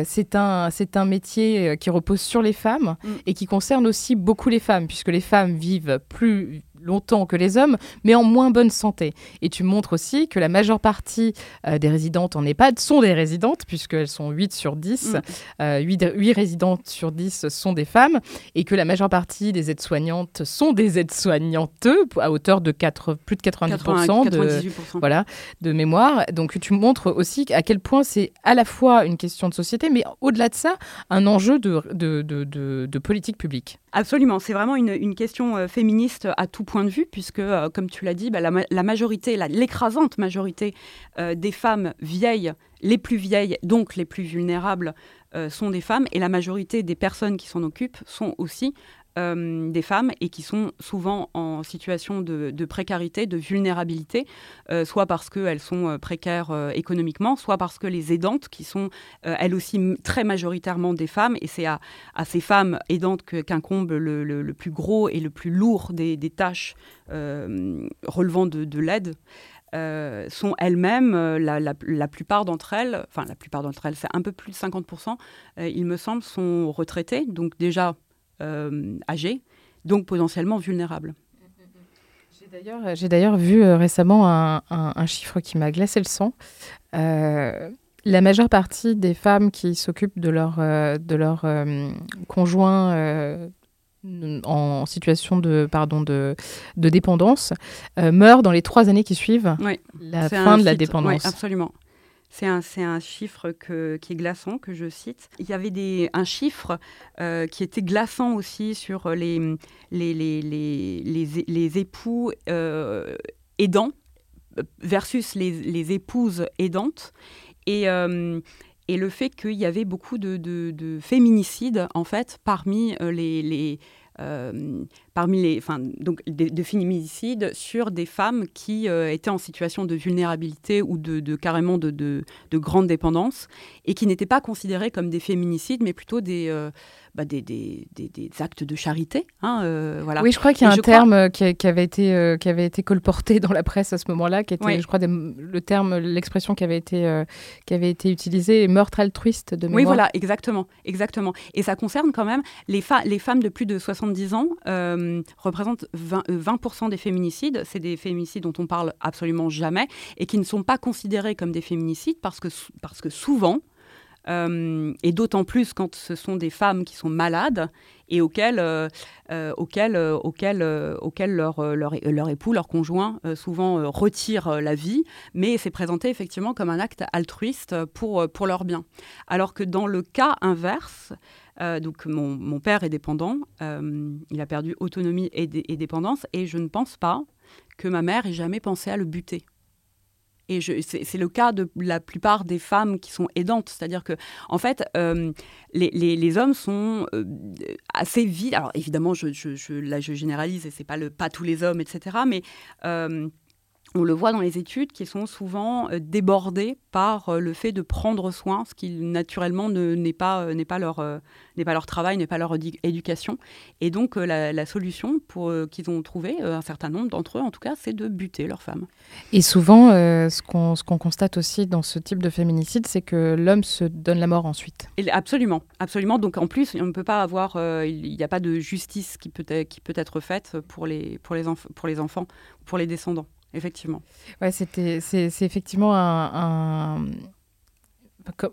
c'est un, un métier qui repose sur les femmes mm. et qui concerne aussi beaucoup les femmes, puisque les femmes vivent plus longtemps que les hommes, mais en moins bonne santé. Et tu montres aussi que la majeure partie euh, des résidentes en EHPAD sont des résidentes, puisqu'elles sont 8 sur 10, mm. euh, 8, 8, résidentes sur 10 sont des femmes, et que la majeure partie des aides-soignantes sont des aides-soignantes, à hauteur de 4, plus de 90%, 80, de, voilà, de mémoire. Donc tu montres aussi à quel point c'est à la fois une question de société, mais au-delà de ça, un enjeu de, de, de, de politique publique. Absolument, c'est vraiment une, question euh, féministe à tout point de vue, puisque, euh, comme tu l'as dit, bah, la, majorité, l'écrasante majorité euh, des femmes vieilles, les plus vieilles, donc les plus vulnérables, euh, sont des femmes, et la majorité des personnes qui s'en occupent sont aussi euh, des femmes et qui sont souvent en situation de, précarité, de vulnérabilité, euh, soit parce qu'elles sont euh, précaires économiquement, soit parce que les aidantes, qui sont elles aussi très majoritairement des femmes, et c'est à, ces femmes aidantes qu'incombe le, plus gros et le plus lourd des, tâches relevant de, de l'aide. Sont elles-mêmes, la, plupart d'entre elles, enfin la plupart d'entre elles, c'est un peu plus de 50%, euh, il me semble, sont retraitées, donc déjà euh, âgées, donc potentiellement vulnérables. J'ai d'ailleurs vu euh, récemment un, un, un, chiffre qui m'a glacé le sang. Euh, la majeure partie des femmes qui s'occupent de leur, euh, de leur conjoint en situation de, pardon, de, de dépendance meurent dans les trois années qui suivent la fin de la dépendance. Oui, absolument. C'est un, un, chiffre qui est glaçant, que je cite. Il y avait des, un chiffre qui était glaçant aussi sur les, les, les, les, les époux aidants versus les, épouses aidantes. Et, euh, et le fait qu'il y avait beaucoup de, de, féminicides, en fait, parmi euh, les, les euh, parmi les, enfin, donc de, féminicides sur des femmes qui étaient en situation de vulnérabilité ou de, de carrément de, de, grande dépendance et qui n'étaient pas considérées comme des féminicides, mais plutôt des, bah, des, des, des, actes de charité. Hein, euh, voilà. Oui, je crois qu'il y a un terme euh, qui, qui, avait été, euh, qui avait été colporté dans la presse à ce moment-là, qui était, je crois, le terme, l'expression qui avait été, qui avait été utilisée, meurtre altruiste de mémoire. Oui, voilà, exactement, exactement. Et ça concerne quand même les, les femmes de plus de 70 ans représentent 20%, 20 des féminicides. C'est des féminicides dont on parle absolument jamais et qui ne sont pas considérés comme des féminicides parce que, parce que souvent, euh, et d'autant plus quand ce sont des femmes qui sont malades et auxquelles, euh, euh, auxquelles, auxquelles, auxquelles leur, leur, leur, époux, leur conjoint, souvent retire la vie, mais c'est présenté effectivement comme un acte altruiste pour, pour leur bien. Alors que dans le cas inverse, donc mon, mon, père est dépendant, il a perdu autonomie et, et, dépendance, et je ne pense pas que ma mère ait jamais pensé à le buter. Et c'est le cas de la plupart des femmes qui sont aidantes. C'est-à-dire que, en fait, euh, les, hommes sont euh, assez vite. Alors, évidemment, je, là, je généralise et c'est pas, pas tous les hommes, etc. Mais. Euh, on le voit dans les études qui sont souvent débordées par le fait de prendre soin, ce qui naturellement n'est pas, n'est pas, leur, n'est pas leur travail, n'est pas leur éducation. Et donc la, solution pour, qu'ils ont trouvé, un certain nombre d'entre eux en tout cas, c'est de buter leurs femmes. Et souvent, ce, qu'on, constate aussi dans ce type de féminicide, c'est que l'homme se donne la mort ensuite. Et absolument, absolument. Donc en plus, on ne peut pas avoir, il n'y a pas de justice qui peut, être, qui peut être faite pour les, pour les, pour les enfants, pour les descendants effectivement. Ouais, c'était, c'est, effectivement un,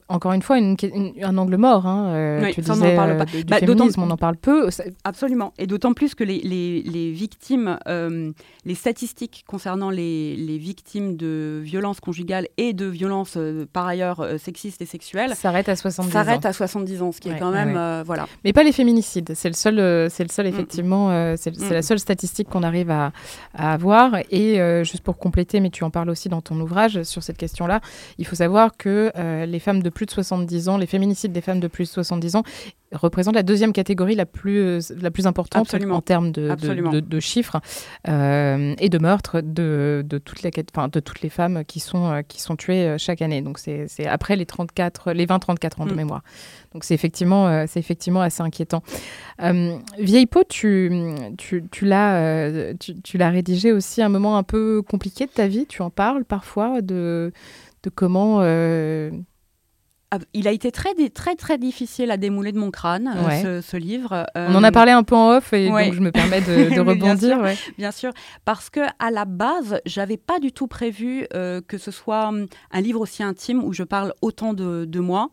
encore une fois, un angle mort. Hein, euh, tu disais, on parle pas. Euh, du bah, féminisme, on en parle peu. Absolument. Et d'autant plus que les, les, les victimes, euh, les statistiques concernant les, les, victimes de violences conjugales et de violences par ailleurs sexistes et sexuelles s'arrêtent à 70 ans. À 70 ans, ce qui est quand même voilà. Mais pas les féminicides. C'est le seul, c'est le seul mm. effectivement, c'est la mm. seule statistique qu'on arrive à, à, avoir. Et juste pour compléter, mais tu en parles aussi dans ton ouvrage sur cette question-là, il faut savoir que les femmes de plus de 70 ans, les féminicides des femmes de plus de 70 ans représentent la deuxième catégorie la plus, euh, la plus importante en termes de, de, chiffres euh, et de meurtres de, de, toutes les, enfin, de toutes les femmes qui sont, euh, qui sont tuées chaque année. Donc c'est après les, 34, les 20-34 ans de mm. mémoire. Donc c'est effectivement, c'est effectivement assez inquiétant. Vieille peau, tu, tu, tu l'as tu, l'as rédigé aussi à un moment un peu compliqué de ta vie? Tu en parles parfois de, de comment il a été très, très, très difficile à démouler de mon crâne, euh, ce, livre. On en a euh, parlé un peu en off et donc je me permets de, [laughs] rebondir. bien, sûr, parce que à la base, j'avais pas du tout prévu euh, que ce soit hum, un livre aussi intime où je parle autant de, de moi.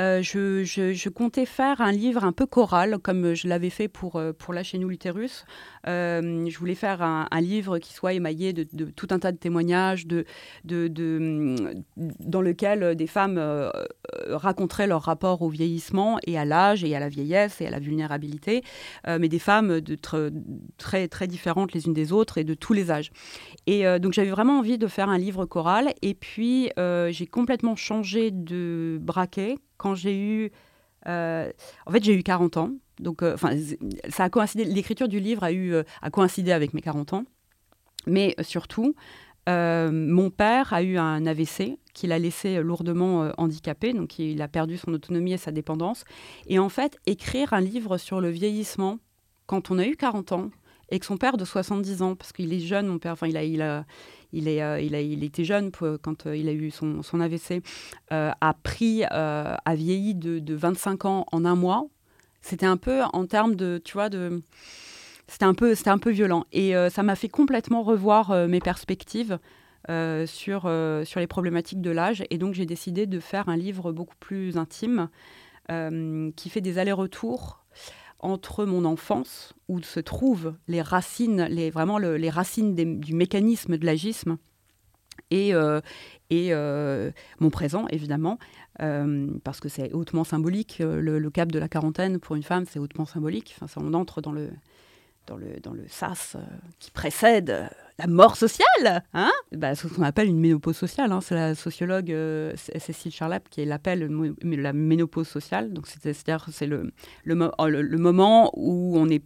Euh, je, comptais faire un livre un peu choral, comme je l'avais fait pour, euh, pour Lâchez nous l'utérus. Euh, je voulais faire un, livre qui soit émaillé de, tout un tas de témoignages, de, dans lequel des femmes raconteraient leur rapport au vieillissement et à l'âge et à la vieillesse et à la vulnérabilité, mais des femmes très, très différentes les unes des autres et de tous les âges. Et donc j'avais vraiment envie de faire un livre choral. Et puis j'ai complètement changé de braquet quand j'ai eu. Euh, en fait, j'ai eu 40 ans. Donc, euh, enfin, ça a coïncidé. L'écriture du livre a, eu, euh, a coïncidé avec mes 40 ans. Mais surtout, mon père a eu un AVC qui l'a laissé lourdement handicapé. Donc, il a perdu son autonomie et sa dépendance. Et en fait, écrire un livre sur le vieillissement quand on a eu 40 ans et que son père de 70 ans, parce qu'il est jeune, mon père, enfin, il a, il a, euh, il, était jeune quand euh, il a eu son, AVC, euh, a pris, a vieilli de, de, 25 ans en un mois. C'était un peu en termes de, tu vois. C'était un, un peu violent. Et ça m'a fait complètement revoir mes perspectives sur les problématiques de l'âge. Et donc, j'ai décidé de faire un livre beaucoup plus intime qui fait des allers-retours entre mon enfance, où se trouvent les racines, vraiment les racines du mécanisme de l'agisme, et, euh, euh, mon présent, évidemment, euh, parce que c'est hautement symbolique. Le, cap de la quarantaine, pour une femme, c'est hautement symbolique. Enfin, ça, on entre dans le, dans le, dans le sas qui précède la mort sociale, hein? Bah, ce qu'on appelle une ménopause sociale. Hein. C'est la sociologue Cécile Charlap qui l'appelle la ménopause sociale. Donc c'est-à-dire c'est oh, le, le, moment où on est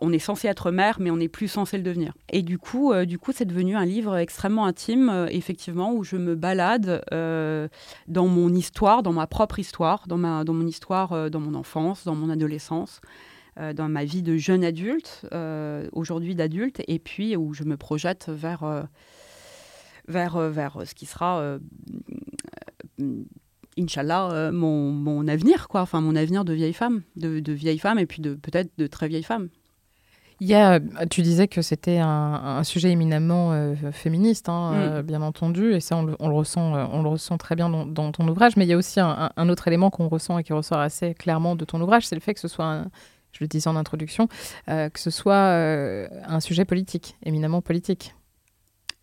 on est censé être mère, mais on n'est plus censé le devenir. Et du coup, euh, du coup, c'est devenu un livre extrêmement intime, euh, effectivement, où je me balade euh, dans mon histoire, dans ma propre histoire, dans, ma, dans mon histoire, dans mon enfance, dans mon adolescence, dans ma vie de jeune adulte, aujourd'hui d'adulte, et puis où je me projette vers, vers, vers ce qui sera Inch'Allah, mon, mon, avenir, quoi. Enfin, mon avenir de vieille femme, de, de vieille femme et puis de peut-être de très vieille femme. Il y a, tu disais que c'était un, sujet éminemment euh, féministe, hein, mm. euh, bien entendu, et ça on le, ressent, euh, on le ressent très bien dans, ton ouvrage. Mais il y a aussi un, autre élément qu'on ressent et qui ressort assez clairement de ton ouvrage, c'est le fait que ce soit, je le disais en introduction, que ce soit un sujet politique, éminemment politique.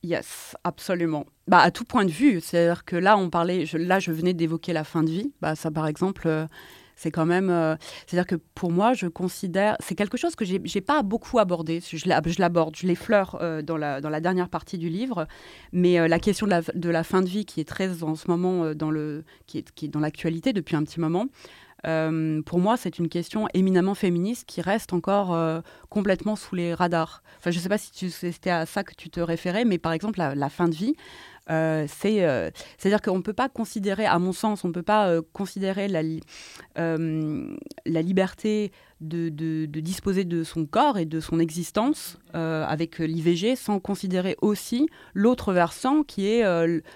Yes, absolument. Bah, à tout point de vue, c'est-à-dire que là, on parlait, là, je venais d'évoquer la fin de vie. Bah, ça, par exemple c'est quand même. Euh, c'est-à-dire que pour moi, je considère. C'est quelque chose que j'ai n'ai pas beaucoup abordé. Je l'aborde, je l'effleure euh, dans, la, dans la dernière partie du livre. Mais euh, la question de la, de la, fin de vie, qui est très en ce moment dans le, qui est, qui est dans l'actualité depuis un petit moment, pour moi, c'est une question éminemment féministe qui reste encore complètement sous les radars. Enfin, je ne sais pas si c'était à ça que tu te référais, mais par exemple, la fin de vie, euh, c'est, euh, c'est-à-dire qu'on ne peut pas considérer, à mon sens, on ne peut pas euh, considérer la, liberté de, disposer de son corps et de son existence avec l'IVG sans considérer aussi l'autre versant qui est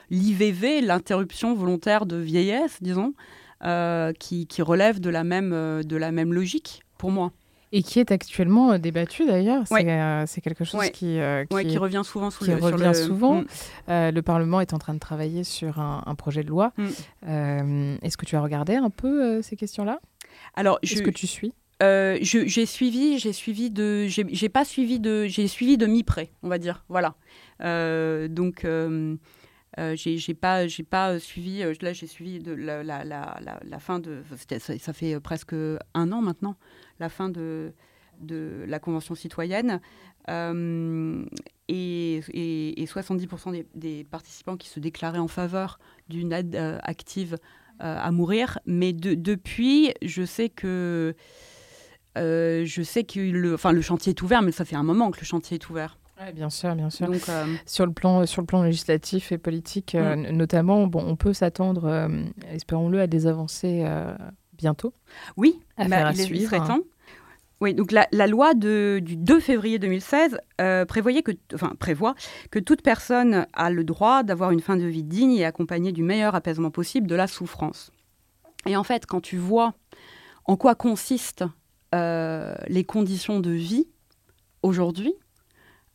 l'IVV, l'interruption volontaire de vieillesse, disons, qui, qui, relève de la même, de la même logique pour moi. Et qui est actuellement euh, débattu d'ailleurs. Euh, c'est quelque chose qui, euh, qui, revient souvent. Sous qui le, revient souvent. Mm. le Parlement est en train de travailler sur un, projet de loi. Mm. Est-ce que tu as regardé un peu ces questions-là? Alors, Est-ce que tu suis? J'ai suivi, j'ai suivi de, j'ai pas suivi de, j'ai suivi de mi-près, on va dire, voilà. donc, j'ai pas, j'ai pas suivi. là, j'ai suivi de la, fin de. Ça, fait presque un an maintenant la fin de, la Convention citoyenne. Euh, et, 70% des, participants qui se déclaraient en faveur d'une aide euh, active euh, à mourir. Mais depuis, je sais que, je sais que le, enfin, le chantier est ouvert, mais ça fait un moment que le chantier est ouvert. Bien sûr, bien sûr. Donc, sur, le plan, sur le plan législatif et politique, mm. notamment, bon, on peut s'attendre, espérons-le, à des avancées bientôt. Oui, à bah, il suivre. temps. Oui, donc la, loi du 2 février 2016 euh, prévoyait que, enfin, prévoit que toute personne a le droit d'avoir une fin de vie digne et accompagnée du meilleur apaisement possible de la souffrance. Et en fait, quand tu vois en quoi consistent euh, les conditions de vie aujourd'hui,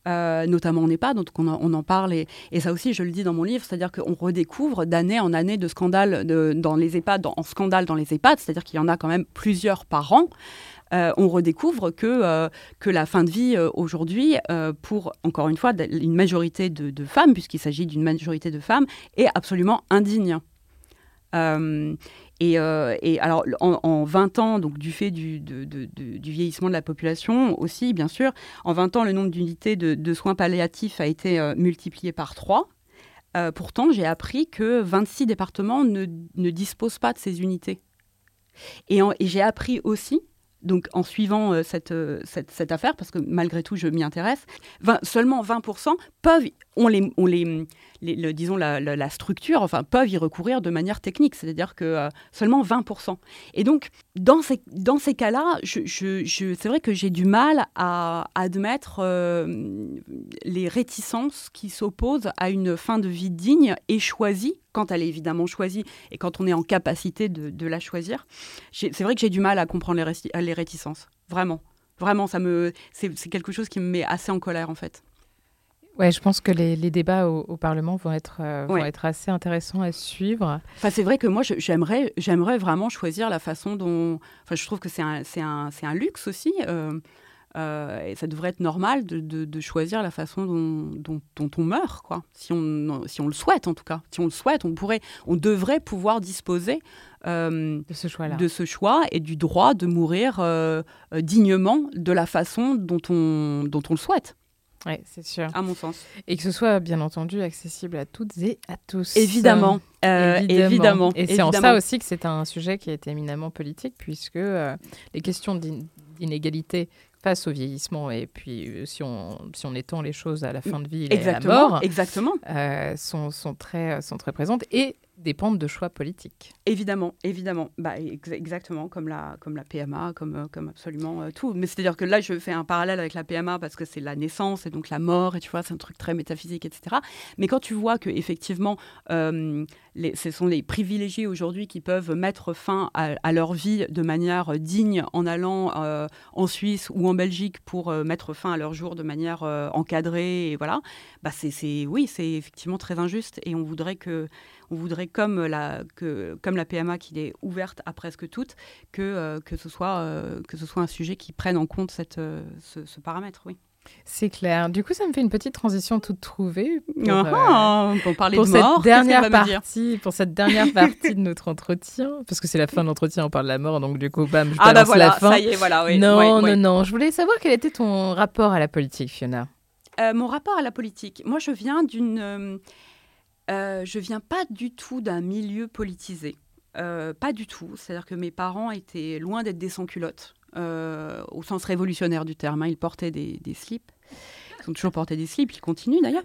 euh, notamment en EHPAD, donc on, en parle, et, ça aussi je le dis dans mon livre, c'est-à-dire qu'on redécouvre d'année en année de scandales dans les EHPAD, en scandale dans les EHPAD, c'est-à-dire qu'il y en a quand même plusieurs par an. Euh, on redécouvre que, euh, que la fin de vie aujourd'hui, pour encore une fois une majorité de femmes, puisqu'il s'agit d'une majorité de femmes, est absolument indigne. Euh, et, alors, en, 20 ans, donc du fait du, vieillissement de la population aussi, bien sûr, en 20 ans, le nombre d'unités de, soins palliatifs a été euh, multiplié par 3. Euh, pourtant, j'ai appris que 26 départements ne, disposent pas de ces unités. Et, j'ai appris aussi donc en suivant euh, euh, cette, cette, affaire, parce que malgré tout, je m'y intéresse, seulement 20% peuvent, ont les, on les, le, disons la, structure, enfin peuvent y recourir de manière technique, c'est-à-dire que euh, seulement 20%. Et donc, dans ces, dans ces cas-là, je, c'est vrai que j'ai du mal à admettre les réticences qui s'opposent à une fin de vie digne et choisie quand elle est évidemment choisie et quand on est en capacité de, la choisir. C'est vrai que j'ai du mal à comprendre les, les réticences. Vraiment. Vraiment, ça me, c'est quelque chose qui me met assez en colère en fait. Ouais, je pense que les, les débats au, au, Parlement vont être, euh, vont être assez intéressants à suivre. Enfin, c'est vrai que moi, j'aimerais, j'aimerais vraiment choisir la façon dont. Enfin, je trouve que c'est un, un, un, luxe aussi. Euh, euh, et ça devrait être normal de, de, de choisir la façon dont, dont, dont, on meurt, quoi. Si on, si on le souhaite, en tout cas. Si on le souhaite, on, pourrait, on devrait pouvoir disposer euh, de, ce choix de ce choix et du droit de mourir euh, dignement de la façon dont on, dont on le souhaite. Oui, c'est sûr. À mon sens. Et que ce soit, bien entendu, accessible à toutes et à tous. Évidemment. Euh, évidemment. évidemment. Et c'est en ça aussi que c'est un sujet qui est éminemment politique, puisque euh, les questions d'inégalité face au vieillissement et puis euh, si on, si on étend les choses à la fin de vie et à la mort, exactement. Euh, sont, sont, très, sont très présentes et dépendent de choix politiques. Évidemment, évidemment. Bah, ex exactement, comme la, comme la PMA, comme, euh, comme absolument euh, tout. Mais c'est-à-dire que là, je fais un parallèle avec la PMA parce que c'est la naissance et donc la mort, et tu vois, c'est un truc très métaphysique, etc. Mais quand tu vois que effectivement, euh, ce sont les privilégiés aujourd'hui qui peuvent mettre fin à, leur vie de manière digne en allant en Suisse ou en Belgique pour mettre fin à leur jour de manière encadrée, et voilà, bah c'est, oui, c'est effectivement très injuste et on voudrait que on voudrait, comme la, que, comme la PMA qui est ouverte à presque toutes, que, euh, que, ce soit, euh, que ce soit un sujet qui prenne en compte cette, euh, ce, ce paramètre, oui. C'est clair. Du coup, ça me fait une petite transition toute trouvée pour, ah, euh, pour parler pour de cette mort. Dernière partie, pour cette dernière partie de notre entretien, parce que c'est la fin de l'entretien, on parle de la mort, donc du coup, bam, je ah bah voilà, la fin. ça y est, voilà. Oui, non, oui, non, oui. non. Je voulais savoir quel était ton rapport à la politique, Fiona. Euh, mon rapport à la politique. Moi, je viens d'une. Euh, euh, je viens pas du tout d'un milieu politisé. Euh, pas du tout. C'est-à-dire que mes parents étaient loin d'être des sans-culottes, euh, au sens révolutionnaire du terme. hein. Ils portaient des, des slips. Ils ont toujours porté des slips, ils continuent d'ailleurs.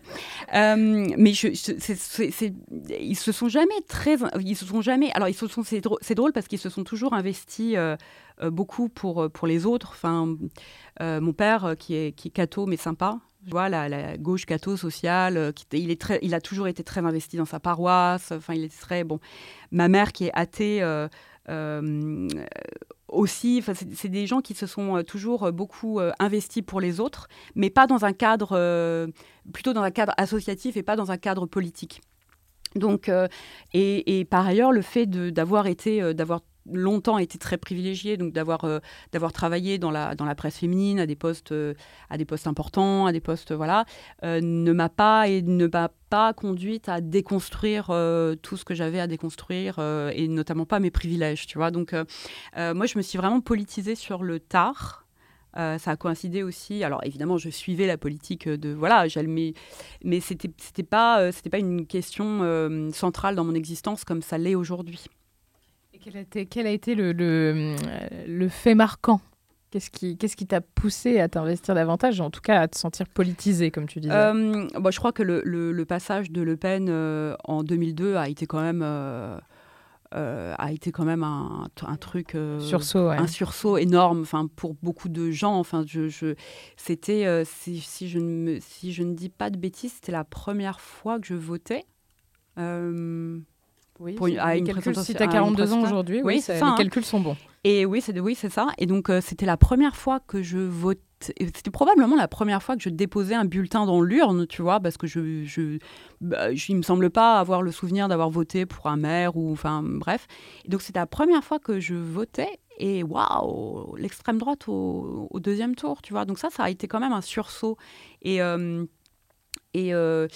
Euh, mais je, je- ils se sont jamais très, ils se sont jamais. Alors ils se sont, c'est drôle, parce qu'ils se sont toujours investis euh, euh, beaucoup pour pour les autres. Enfin, mon père qui est qui est mais sympa. Tu vois, la, gauche catho sociale, qui, il, est très, il a toujours été très investi dans sa paroisse. Enfin, il est bon. Ma mère qui est athée aussi. Enfin, c'est des gens qui se sont euh, toujours euh, beaucoup euh, investis pour les autres, mais pas dans un cadre, euh, plutôt dans un cadre associatif et pas dans un cadre politique. Donc, euh, et, par ailleurs, le fait d'avoir été, euh, d'avoir longtemps été très privilégié, donc d'avoir euh, d'avoir travaillé dans la dans la presse féminine à des postes euh, à des postes importants, à des postes voilà, euh, ne m'a pas et ne m'a pas conduite à déconstruire tout ce que j'avais à déconstruire et notamment pas mes privilèges, tu vois. Donc moi je me suis vraiment politisée sur le tard. Ça a coïncidé aussi. Alors évidemment, je suivais la politique de voilà, mais mais c'était c'était pas c'était pas une question centrale dans mon existence comme ça l'est aujourd'hui. Quel a été, quel a été le, le, euh, le fait marquant? Qu'est-ce qui t'a poussé à t'investir davantage, en tout cas à te sentir politisé, comme tu disais? Euh, bah, je crois que le, le- le passage de Le Pen euh, en 2002 a été quand même, euh, euh, a été quand même un, un truc. euh, Sursaut, ouais. Un sursaut énorme enfin, pour beaucoup de gens. Enfin, je, je- c'était, euh, si, si, je ne me- si je ne dis pas de bêtises, c'était la première fois que je votais. Oui, pour à une si tu as à une 42 ans aujourd'hui, Oui, ça- les hein. calculs sont bons. Et oui, c'est oui, ça. Et donc, euh, c'était la première fois que je votais. C'était probablement la première fois que je déposais un bulletin dans l'urne, tu vois, parce que je, je, bah, je- il me semble pas avoir le souvenir d'avoir voté pour un maire ou, enfin, bref. Et donc, c'était la première fois que je votais. Et waouh, l'extrême droite au, au deuxième tour, tu vois. Donc ça, ça a été quand même un sursaut. Et, euh, et euh,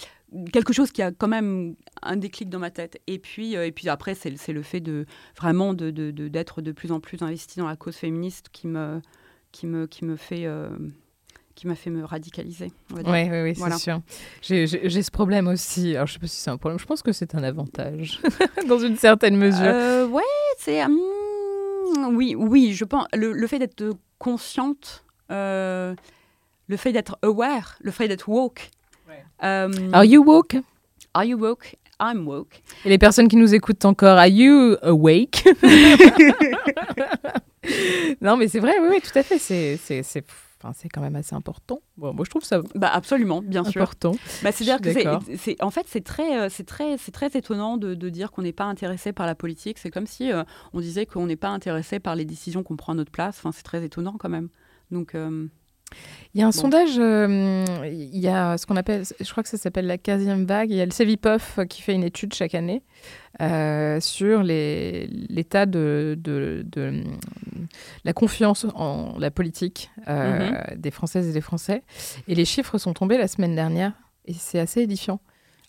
quelque chose qui a quand même un déclic dans ma tête. Et puis, euh, et puis après, c'est le fait de vraiment de- de- de- d'être de, plus en plus investi dans la cause féministe qui me, qui me, qui me fait... euh, qui m'a fait me radicaliser. Oui, oui, oui, c'est Voilà. sûr. J'ai- ce problème aussi. Alors, je sais pas si c'est un problème. Je pense que c'est un avantage, [laughs] dans une certaine mesure. Euh, ouais, c'est... hum, oui, oui, je pense... Le, le fait d'être consciente, euh, le fait d'être aware, le fait d'être woke. Are you woke? Are you woke? I'm woke. Et les personnes qui nous écoutent encore, are you awake? [laughs] Non, mais c'est vrai, oui, oui, tout à fait. C'est c'est- c'est- enfin, c'est quand même assez important. Bon, moi, je trouve ça Bah absolument, bien sûr. important. Bah, c'est-à-dire que c'est, c'est- en fait, c'est très, euh, c'est très, c'est très étonnant de, de dire qu'on n'est pas intéressé par la politique. C'est comme si euh, on disait qu'on n'est pas intéressé par les décisions qu'on prend à notre place. Enfin, c'est très étonnant quand même. Donc, euh, Il y a un Bon. sondage, euh, il y a ce qu'on appelle, je crois que ça s'appelle la 15e vague, il y a le Cevipof qui fait une étude chaque année euh, sur l'état de, de- de, la confiance en la politique euh, des Françaises et des Français. Et les chiffres sont tombés la semaine dernière et c'est assez édifiant.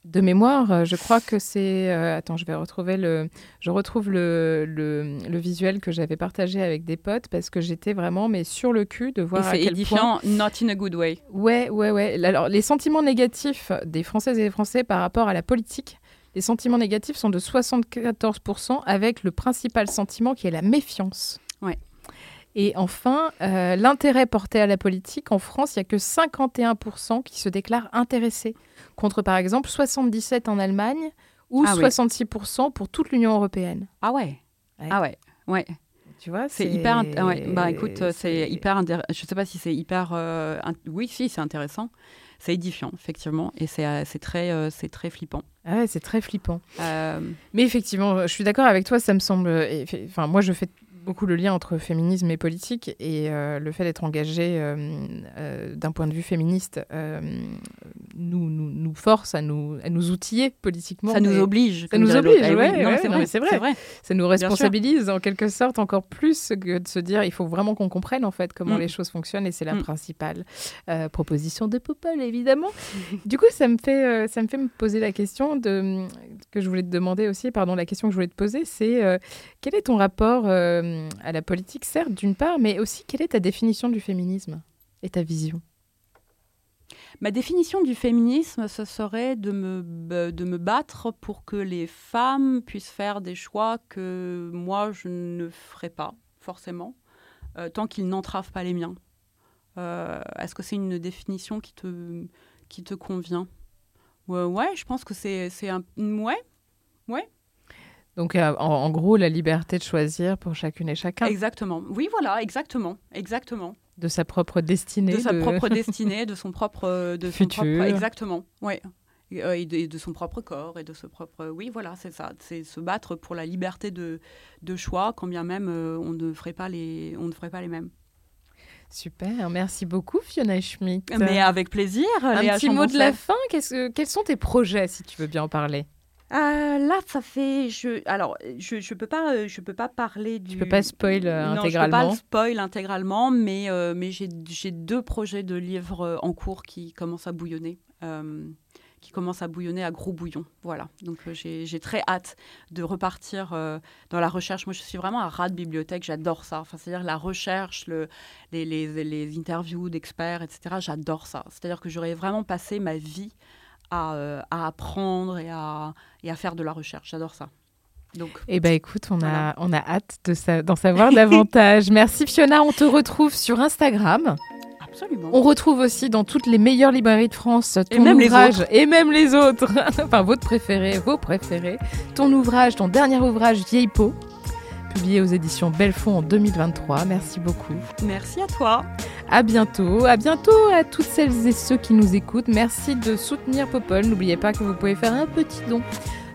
De mémoire, euh, je crois que c'est... euh, attends, je vais retrouver le... Je retrouve le, le, le visuel que j'avais partagé avec des potes parce que j'étais vraiment mais sur le cul de voir à c'est quel point... édifiant, not in a good way. Ouais, ouais, ouais. Alors, les sentiments négatifs des Françaises et des Français par rapport à la politique, les sentiments négatifs sont de 74% avec le principal sentiment qui est la méfiance. Et enfin, euh, l'intérêt porté à la politique, en France, il n'y a que 51% qui se déclarent intéressés, contre par exemple 77% en Allemagne ou Ah oui. 66% pour toute l'Union européenne. Ah ouais. Ouais. Ah ouais. Ouais. Tu vois, C'est hyper. int- Ouais. Bah écoute, euh, c'est hyper. Je sais pas si c'est hyper. euh, Oui, si, c'est intéressant. C'est édifiant, effectivement, et c'est très, euh, c'est très flippant. Ah ouais, c'est très flippant. Euh, Mais effectivement, je suis d'accord avec toi, ça me semble. Enfin, moi, je fais beaucoup le lien entre féminisme et politique et euh, le fait d'être engagé euh, euh, d'un point de vue féministe nous, nous, nous force à nous, à nous outiller politiquement. ça nous oblige. comme nous oblige. Eh oui, ouais, c'est vrai, c'est vrai. Ça nous responsabilise en quelque sorte encore plus que de se dire il faut vraiment qu'on comprenne en fait comment Mm. les choses fonctionnent et c'est la Mm. principale proposition de Popol évidemment. [laughs] du coup ça me fait ça me fait me poser la question de que je voulais te demander aussi pardon la question que je voulais te poser c'est quel est ton rapport euh, à la politique certes d'une part mais aussi quelle est ta définition du féminisme et ta vision? Ma définition du féminisme, ce serait de me, b- de me battre pour que les femmes puissent faire des choix que moi, je ne ferai pas, forcément, euh, tant qu'ils n'entravent pas les miens. Euh, Est-ce que c'est une définition qui te, qui te convient? Ouais, ouais, je pense que c'est un... Ouais, Donc euh, en, en gros la liberté de choisir pour chacune et chacun exactement. Oui, voilà, exactement, exactement. de sa propre destinée de sa propre [laughs] destinée, de son propre, de son Futur. propre, exactement, et, euh, et de, et de son propre corps et de ce propre, oui, voilà, c'est ça, c'est se battre pour la liberté de, de choix, quand bien même euh, on ne ferait pas les, on ne ferait pas les mêmes. Super, merci beaucoup Fiona Schmidt. Mais avec plaisir. un Léa petit mot de la fin, que- quels sont tes projets si tu veux bien en parler? Euh, là, ça fait, je, alors, je, je peux pas, euh, je peux pas parler du. Tu peux pas spoil, euh, Non, je peux intégralement. pas le spoil intégralement, mais euh, mais j'ai j'ai deux projets de livres euh, en cours qui commencent à bouillonner. euh, qui commencent à bouillonner à gros bouillon. Voilà. Donc euh, j'ai j'ai très hâte de repartir euh, dans la recherche. Moi, je suis vraiment un rat de bibliothèque. J'adore ça. Enfin, c'est-à-dire la recherche, le, les, les, les interviews d'experts, etc. J'adore ça. C'est-à-dire que j'aurais vraiment passé ma vie à, euh, à apprendre et à, et à faire de la recherche. J'adore ça. Donc, Eh ben écoute, on a, on a hâte de sa- d'en savoir davantage. [laughs] Merci Fiona, on te retrouve sur Instagram. absolument. On retrouve aussi dans toutes les meilleures librairies de France ton même les ouvrage autres. et même les autres. [laughs] enfin votre préféré, vos préférés. Ton ouvrage, ton dernier ouvrage Vieille peau, publié aux éditions Belfond en 2023. Merci beaucoup. Merci à toi. À bientôt, à bientôt à toutes celles et ceux qui nous écoutent. Merci de soutenir Popol. N'oubliez pas que vous pouvez faire un petit don.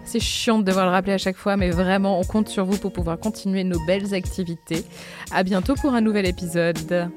C'est chiant de devoir le rappeler à chaque fois, mais vraiment, on compte sur vous pour pouvoir continuer nos belles activités. À bientôt pour un nouvel épisode.